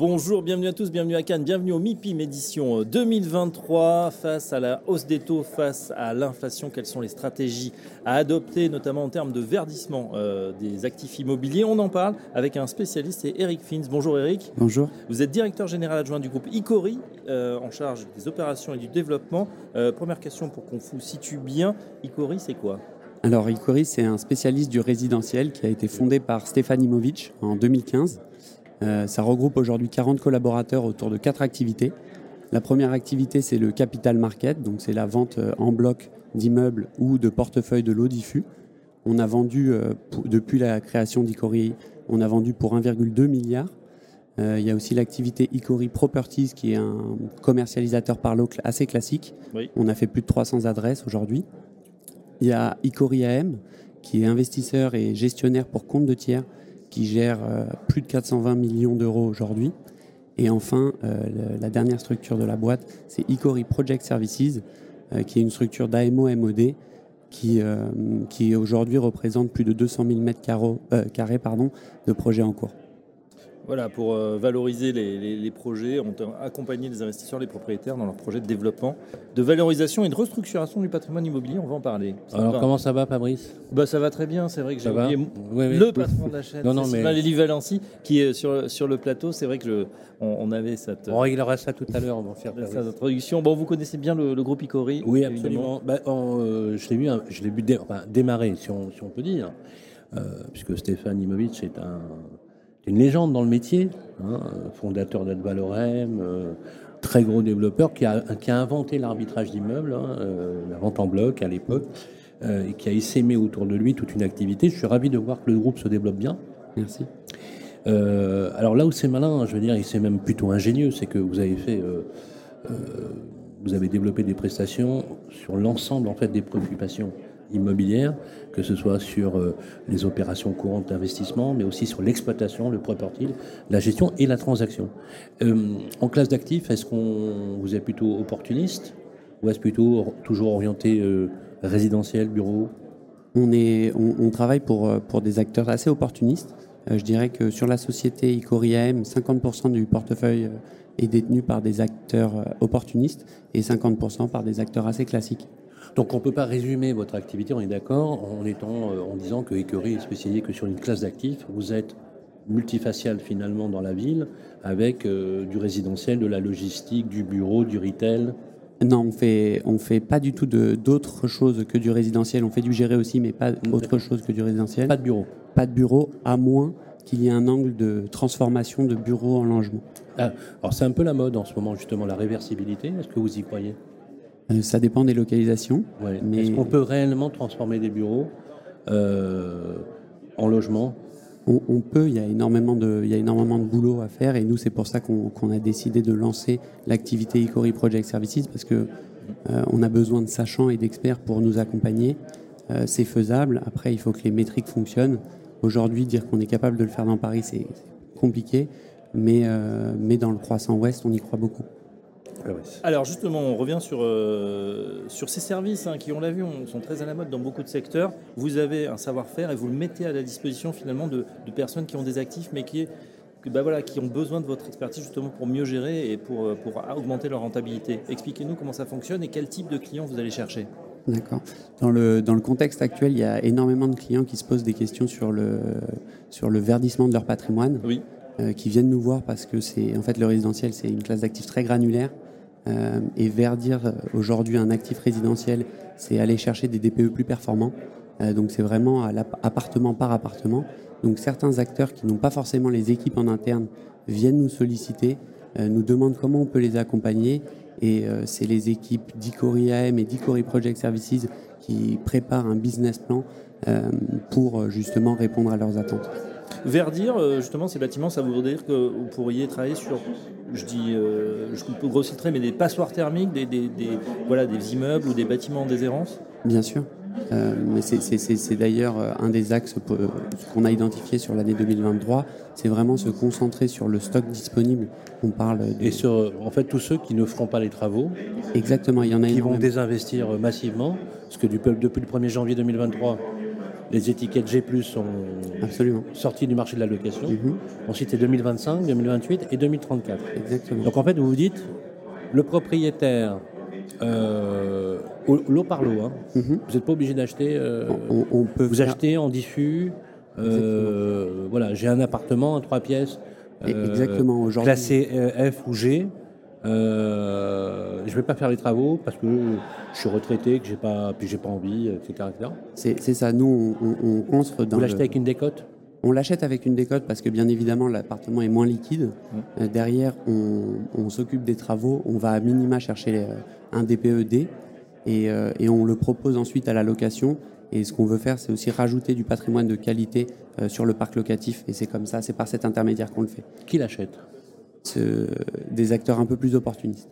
Bonjour, bienvenue à tous, bienvenue à Cannes, bienvenue au MIPIM édition 2023. Face à la hausse des taux, face à l'inflation, quelles sont les stratégies à adopter, notamment en termes de verdissement euh, des actifs immobiliers? On en parle avec un spécialiste, c'est Eric Fins. Bonjour Eric. Bonjour. Vous êtes directeur général adjoint du groupe Icori, euh, en charge des opérations et du développement. Euh, première question pour qu'on vous situe bien, Icori c'est quoi? Alors, Icori, c'est un spécialiste du résidentiel qui a été fondé par Stéphane Imovic en 2015 euh, ça regroupe aujourd'hui 40 collaborateurs autour de quatre activités. La première activité, c'est le capital market, donc c'est la vente euh, en bloc d'immeubles ou de portefeuilles de l'eau diffus. On a vendu, euh, depuis la création d'Icori, on a vendu pour 1,2 milliard. il y a aussi l'activité Icori Properties, qui est un commercialisateur par lot assez classique. On a fait plus de 300 adresses aujourd'hui. Il y a Icori AM, qui est investisseur et gestionnaire pour compte de tiers, qui gère euh, plus de 420 millions d'euros aujourd'hui. Et enfin, euh, la dernière structure de la boîte, c'est Icori Project Services, euh, qui est une structure d'AMO-MOD qui, qui aujourd'hui représente plus de 200 000 mètres carrés, de projets en cours. Voilà, pour euh, valoriser les, projets, on accompagner les investisseurs, les propriétaires dans leurs projets de développement, de valorisation et de restructuration du patrimoine immobilier. On va en parler. Alors, comment ça va, Fabrice? Bah, Ça va très bien. C'est vrai que j'ai oublié le patron de la chaîne, non, non, mais... Valency, qui est sur, sur le plateau. C'est vrai que on, avait cette. On réglera ça tout à l'heure. On va faire cette introduction. Bon, vous connaissez bien le, groupe Icori Oui, absolument. Bah, euh, je l'ai vu, je l'ai vu démarrer, si on, si on, peut dire, euh, puisque Stéphane Imovic est un une légende dans le métier, hein, fondateur d'Advalorem, euh, très gros développeur qui a, qui a inventé l'arbitrage d'immeubles, hein, euh, la vente en bloc à l'époque, euh, et qui a essaimé autour de lui toute une activité. Je suis ravi de voir que le groupe se développe bien. Merci. alors là où c'est malin, je veux dire, et c'est même plutôt ingénieux, c'est que vous avez fait, vous avez développé des prestations sur l'ensemble en fait des préoccupations immobilière, que ce soit sur euh, les opérations courantes d'investissement, mais aussi sur l'exploitation, le property, la gestion et la transaction. Euh, en classe d'actifs, est-ce qu'on vous êtes plutôt opportuniste ou est-ce plutôt toujours orienté euh, résidentiel, bureau? On, est, on, travaille pour, pour des acteurs assez opportunistes. je dirais que sur la société Icoriam, 50% du portefeuille est détenu par des acteurs opportunistes et 50% par des acteurs assez classiques. Donc on ne peut pas résumer votre activité, on est d'accord, en, étant, euh, en disant que Ecurie est spécialisé que sur une classe d'actifs. Vous êtes multifacial finalement dans la ville, avec euh, du résidentiel, de la logistique, du bureau, du retail. Non, on fait, on fait pas du tout d'autres choses que du résidentiel. On fait du géré aussi, mais pas autre chose que du résidentiel. Pas de bureau. Pas de bureau, à moins qu'il y ait un angle de transformation de bureau en logement. Ah, alors c'est un peu la mode en ce moment justement, la réversibilité. Est-ce que vous y croyez? Ça dépend des localisations. Mais... Est-ce qu'on peut réellement transformer des bureaux euh, en logement? On, peut, il y, a énormément de, il y a énormément de boulot à faire et nous c'est pour ça qu'on a décidé de lancer l'activité Icori Project Services parce que euh, on a besoin de sachants et d'experts pour nous accompagner. c'est faisable. Après, il faut que les métriques fonctionnent. Aujourd'hui, dire qu'on est capable de le faire dans Paris, c'est compliqué, mais, mais dans le croissant ouest, on y croit beaucoup. Ah Alors justement, on revient sur, euh, sur ces services hein, qui, on l'a vu, sont très à la mode dans beaucoup de secteurs. Vous avez un savoir-faire et vous le mettez à la disposition finalement de, personnes qui ont des actifs mais qui, bah voilà, qui ont besoin de votre expertise justement pour mieux gérer et pour, euh, pour augmenter leur rentabilité. Expliquez-nous comment ça fonctionne et quel type de clients vous allez chercher. D'accord. Dans le, dans le contexte actuel, il y a énormément de clients qui se posent des questions sur le, sur le verdissement de leur patrimoine. Oui. Euh, qui viennent nous voir parce que c'est en fait le résidentiel, c'est une classe d'actifs très granulaire euh, et verdir euh, aujourd'hui un actif résidentiel, c'est aller chercher des DPE plus performants. Donc c'est vraiment appartement par appartement. Donc certains acteurs qui n'ont pas forcément les équipes en interne viennent nous solliciter, nous demandent comment on peut les accompagner. Et c'est les équipes d'Icori AM et d'Icori Project Services qui préparent un business plan pour justement répondre à leurs attentes. Verdir, justement, ces bâtiments, ça veut dire que vous pourriez travailler sur je dis, euh, je peux mais des passoires thermiques, des, voilà, des immeubles ou des bâtiments en déshérence Bien sûr. Euh, mais c'est- d'ailleurs euh, un des axes qu'on a identifié sur l'année 2023. C'est vraiment se concentrer sur le stock disponible. On parle de- Et sur, euh, en fait, tous ceux qui ne feront pas les travaux, exactement. Il y en a qui vont désinvestir euh, massivement, parce que du- depuis le 1er janvier 2023, les étiquettes G+, sont Absolument. sorties du marché de la location. Ensuite, c'est 2025, 2028 et 2034. Exactement. Donc en fait, vous vous dites, le propriétaire, euh, au- lot par lot, hein, Mhm. vous n'êtes pas obligé d'acheter, euh, on, on peut vous faire- achetez en diffus, euh, voilà, j'ai un appartement à trois pièces, euh, Exactement. Aujourd'hui, classé euh, F ou G, euh, je ne vais pas faire les travaux parce que je suis retraité, que j'ai pas, puis j'ai pas envie, etc. c'est ça. Nous, on, on, on construit dans Vous le- l'achetez avec une décote? On l'achète avec une décote parce que bien évidemment l'appartement est moins liquide. Euh, derrière, on, on s'occupe des travaux, on va à minima chercher euh, un DPED et, euh, et on le propose ensuite à la location. Et ce qu'on veut faire, c'est aussi rajouter du patrimoine de qualité euh, sur le parc locatif. Et c'est comme ça, c'est par cet intermédiaire qu'on le fait. Qui l'achète? Ce- des acteurs un peu plus opportunistes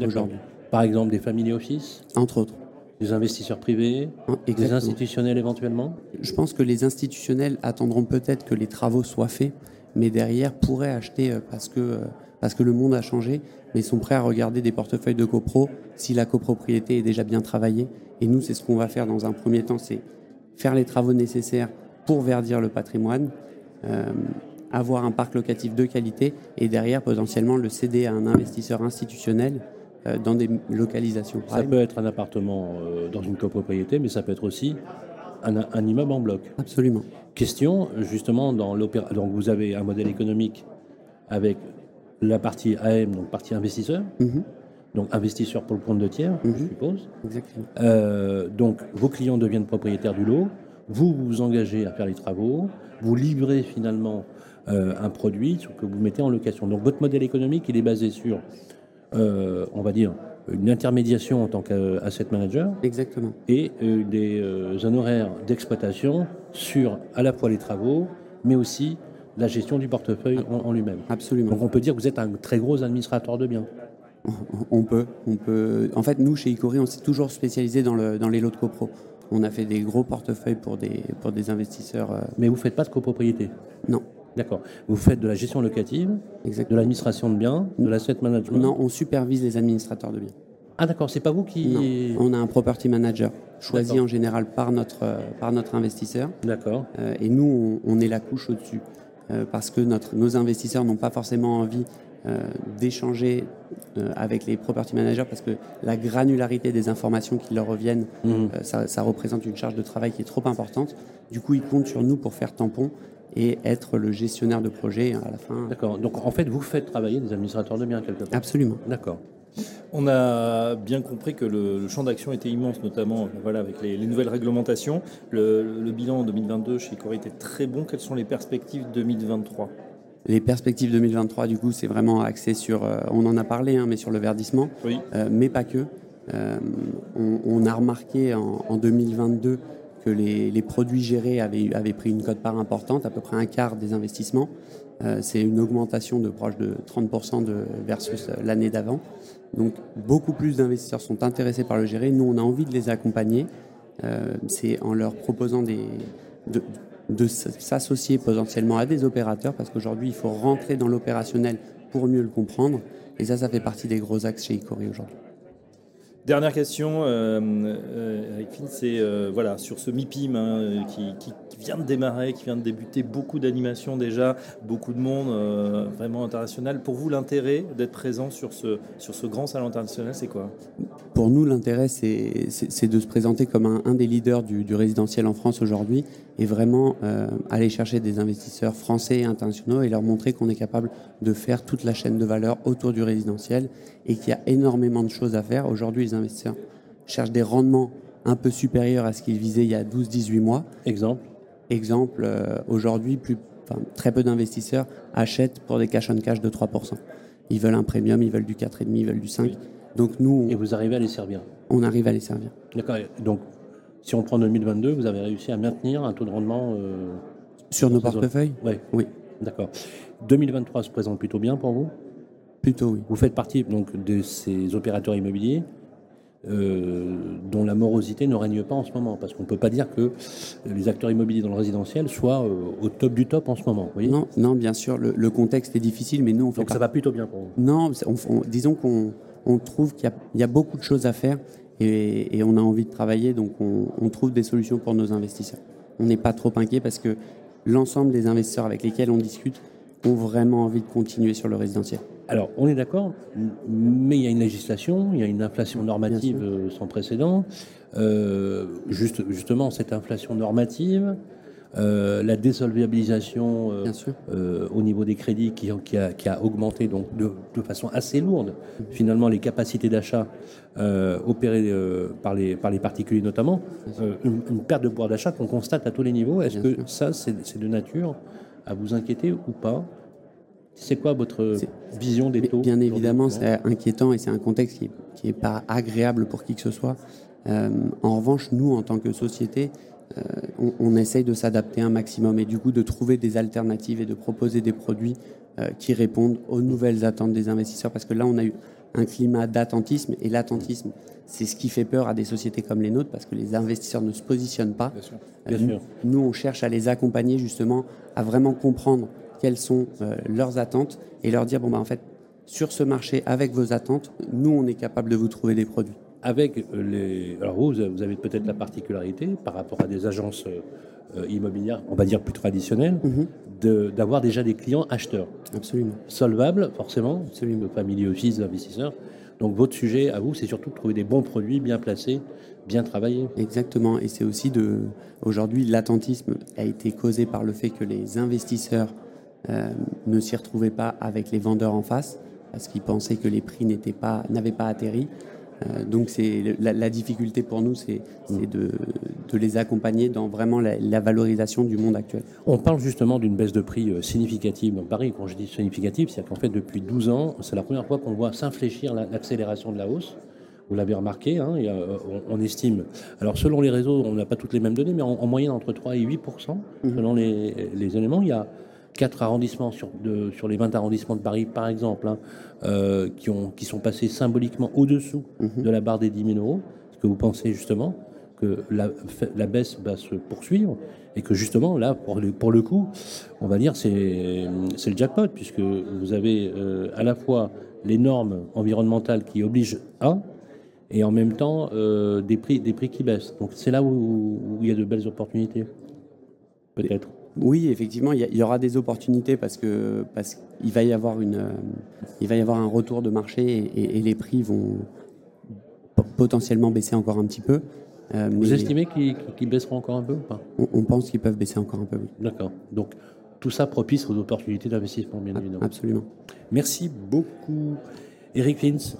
aujourd'hui, Par exemple, des family office, entre autres. des investisseurs privés, des exactement. institutionnels éventuellement Je pense que les institutionnels attendront peut-être que les travaux soient faits, mais derrière pourraient acheter euh, parce que, euh, parce que le monde a changé, mais sont prêts à regarder des portefeuilles de copro si la copropriété est déjà bien travaillée. Et nous, c'est ce qu'on va faire dans un premier temps, c'est faire les travaux nécessaires pour verdir le patrimoine, euh, avoir un parc locatif de qualité et derrière potentiellement le céder à un investisseur institutionnel euh, dans des localisations Ça peut être un appartement euh, dans une copropriété, mais ça peut être aussi un, un immeuble en bloc. Absolument. Question, justement, dans l'opéra, donc vous avez un modèle économique avec la partie AM, donc partie investisseur, Mhm, donc investisseur pour le compte de tiers, je Mhm. suppose. exactement. Euh, donc vos clients deviennent propriétaires du lot, vous vous engagez à faire les travaux, vous livrez finalement euh, un produit que vous mettez en location. Donc votre modèle économique, il est basé sur, euh, on va dire, une intermédiation en tant qu'asset manager Exactement. et euh, des euh, honoraires d'exploitation sur à la fois les travaux, mais aussi la gestion du portefeuille en, en lui-même. Absolument. Donc on peut dire que vous êtes un très gros administrateur de biens. On peut, on peut. En fait, nous, chez Icori, on s'est toujours spécialisé dans, le, dans les lots de copro. On a fait des gros portefeuilles pour des, pour des investisseurs. euh, Mais vous ne faites pas de copropriété? non, D'accord. Vous faites de la gestion locative, de l'administration de biens, de l'asset management? Non, on supervise les administrateurs de biens. Ah d'accord, c'est pas vous qui. Non, on a un property manager choisi en général par notre, euh, par notre investisseur. D'accord. Euh, et nous, on, on est la couche au-dessus. Euh, parce que notre, nos investisseurs n'ont pas forcément envie d'échanger euh, avec les property managers parce que la granularité des informations qui leur reviennent, Mhm. euh, ça, ça représente une charge de travail qui est trop importante. Du coup, ils comptent sur nous pour faire tampon et être le gestionnaire de projet à la fin. D'accord. Donc en fait, vous faites travailler des administrateurs de biens quelque part. Absolument. D'accord. On a bien compris que le, le champ d'action était immense, notamment euh, voilà, avec les, les nouvelles réglementations. Le, le bilan en 2022 chez Corée était très bon. Quelles sont les perspectives 2023 Les perspectives 2023, du coup, c'est vraiment axé sur, euh, on en a parlé, hein, mais sur le verdissement. Oui. Euh, mais pas que. Euh, on, on a remarqué en, en 2022 que les, les produits gérés avaient, pris une cote-part importante, à peu près un quart des investissements. Euh, c'est une augmentation de proche de 30% de, versus l'année d'avant. Donc beaucoup plus d'investisseurs sont intéressés par le gérer. Nous, on a envie de les accompagner. Euh, c'est en leur proposant des, de, de s'associer potentiellement à des opérateurs, parce qu'aujourd'hui, il faut rentrer dans l'opérationnel pour mieux le comprendre. Et ça, ça fait partie des gros axes chez Icori aujourd'hui. Dernière question, euh, euh, c'est euh, voilà, sur ce MIPIM hein, euh, qui- qui vient de démarrer, qui vient de débuter, beaucoup d'animations déjà, beaucoup de monde euh, vraiment international. Pour vous, l'intérêt d'être présent sur ce, sur ce grand salon international, c'est quoi? Pour nous, l'intérêt, c'est de se présenter comme un, un des leaders du, du résidentiel en France aujourd'hui et vraiment euh, aller chercher des investisseurs français et internationaux et leur montrer qu'on est capable de faire toute la chaîne de valeur autour du résidentiel et qu'il y a énormément de choses à faire. Aujourd'hui, les investisseurs cherchent des rendements un peu supérieurs à ce qu'ils visaient il y a 12-18 mois. Exemple? Exemple, euh, aujourd'hui, plus, enfin, très peu d'investisseurs achètent pour des cash on cash de 3%. Ils veulent un premium, ils veulent du 4,5, ils veulent du 5. Donc nous, Et vous arrivez à les servir. on arrive à les servir. D'accord. Donc si on prend 2022, vous avez réussi à maintenir un taux de rendement. euh, Sur nos portefeuilles? Ouais. Oui, D'accord. 2023 se présente plutôt bien pour vous? plutôt oui. Vous faites partie donc de ces opérateurs immobiliers? Euh, dont la morosité ne règne pas en ce moment. Parce qu'on ne peut pas dire que les acteurs immobiliers dans le résidentiel soient euh, au top du top en ce moment. non, non, bien sûr, le, contexte est difficile, mais nous, on fait Donc ça va plutôt bien pour vous? Non, disons qu'on on trouve qu'il y, a beaucoup de choses à faire et, on a envie de travailler, donc on, trouve des solutions pour nos investisseurs. On n'est pas trop inquiet parce que l'ensemble des investisseurs avec lesquels on discute ont vraiment envie de continuer sur le résidentiel. Alors, on est d'accord, mais il y a une législation, il y a une inflation normative euh, sans précédent. Euh, juste, justement, cette inflation normative, euh, la désolvabilisation euh, au niveau des crédits qui, qui, a, augmenté donc de, façon assez lourde. Finalement, les capacités d'achat opérées par, les, par les particuliers notamment, une, perte de pouvoir d'achat qu'on constate à tous les niveaux. Est-ce que ça, c'est de nature à vous inquiéter ou pas c'est quoi votre vision des taux Bien évidemment, c'est inquiétant et c'est un contexte qui n'est pas agréable pour qui que ce soit. en revanche, nous, en tant que société, euh, on, essaye de s'adapter un maximum et du coup de trouver des alternatives et de proposer des produits euh, qui répondent aux nouvelles attentes des investisseurs. Parce que là, on a eu un climat d'attentisme et l'attentisme, c'est ce qui fait peur à des sociétés comme les nôtres parce que les investisseurs ne se positionnent pas. Euh, nous, on cherche à les accompagner justement à vraiment comprendre quelles sont leurs attentes et leur dire bon bah en fait sur ce marché avec vos attentes, nous on est capable de vous trouver des produits avec les. Alors vous, vous avez peut-être la particularité par rapport à des agences euh, immobilières, on va dire plus traditionnelles, mhm. d'avoir déjà des clients acheteurs. Absolument. Solvables, forcément, Absolument. family office, investisseurs. Donc votre sujet à vous, c'est surtout de trouver des bons produits bien placés, bien travaillés. Exactement. Et c'est aussi de. Aujourd'hui, l'attentisme a été causé par le fait que les investisseurs euh, ne s'y retrouvaient pas avec les vendeurs en face, parce qu'ils pensaient que les prix n'avaient pas, pas atterri. Euh, donc c'est la, difficulté pour nous, c'est de, les accompagner dans vraiment la, valorisation du monde actuel. On parle justement d'une baisse de prix euh, significative dans Paris. Quand je dis significative, c'est qu'en fait depuis 12 ans, c'est la première fois qu'on voit s'infléchir l'accélération de la hausse. Vous l'avez remarqué, hein, euh, on, estime. Alors selon les réseaux, on n'a pas toutes les mêmes données, mais en, moyenne entre 3 et 8 mhm. selon les, les éléments. Il y a quatre arrondissements sur, sur les 20 arrondissements de Paris, par exemple, hein, euh, qui, ont, qui sont passés symboliquement au-dessous mhm. de la barre des 10 000 euros. Est-ce que vous pensez justement que la, la, baisse va se poursuivre et que justement, là, pour le, pour le coup, on va dire c'est le jackpot, puisque vous avez euh, à la fois les normes environnementales qui obligent à, et en même temps euh, des, prix, des prix qui baissent. Donc c'est là où, où il y a de belles opportunités, peut-être. Oui, effectivement, il y, aura des opportunités parce que parce qu'il va y avoir une, euh, il va y avoir un retour de marché et, les prix vont potentiellement baisser encore un petit peu. Euh, Vous estimez qu'ils baisseront encore un peu ou pas? On, pense qu'ils peuvent baisser encore un peu, oui. D'accord. Donc tout ça propice aux opportunités d'investissement, bien évidemment. Absolument. Merci beaucoup, Eric Fins,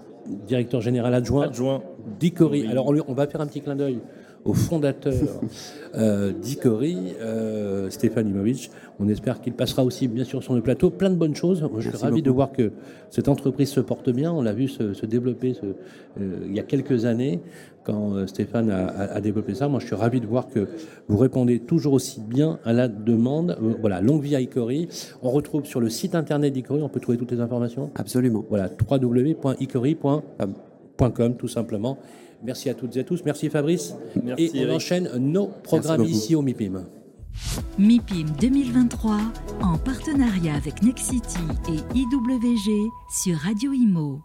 directeur général adjoint, adjoint. d'Icori. Alors on, on va faire un petit clin d'œil au fondateur euh, d'Icori, euh, Stéphane Imovic. On espère qu'il passera aussi, bien sûr, sur le plateau. Plein de bonnes choses. Je suis ravi de voir que cette entreprise se porte bien. On l'a vu se, développer euh, il y a quelques années quand euh, Stéphane a, développé ça. Moi, je suis ravi de voir que vous répondez toujours aussi bien à la demande. voilà, longue vie à Icori. On retrouve sur le site internet d'Icori, on peut trouver toutes les informations Absolument. Voilà, www.icori.com, tout simplement. Merci à toutes et à tous. Merci Fabrice. et on enchaîne nos programmes ici au MIPIM. MIPIM 2023 en partenariat avec Nexity et IWG sur Radio Imo.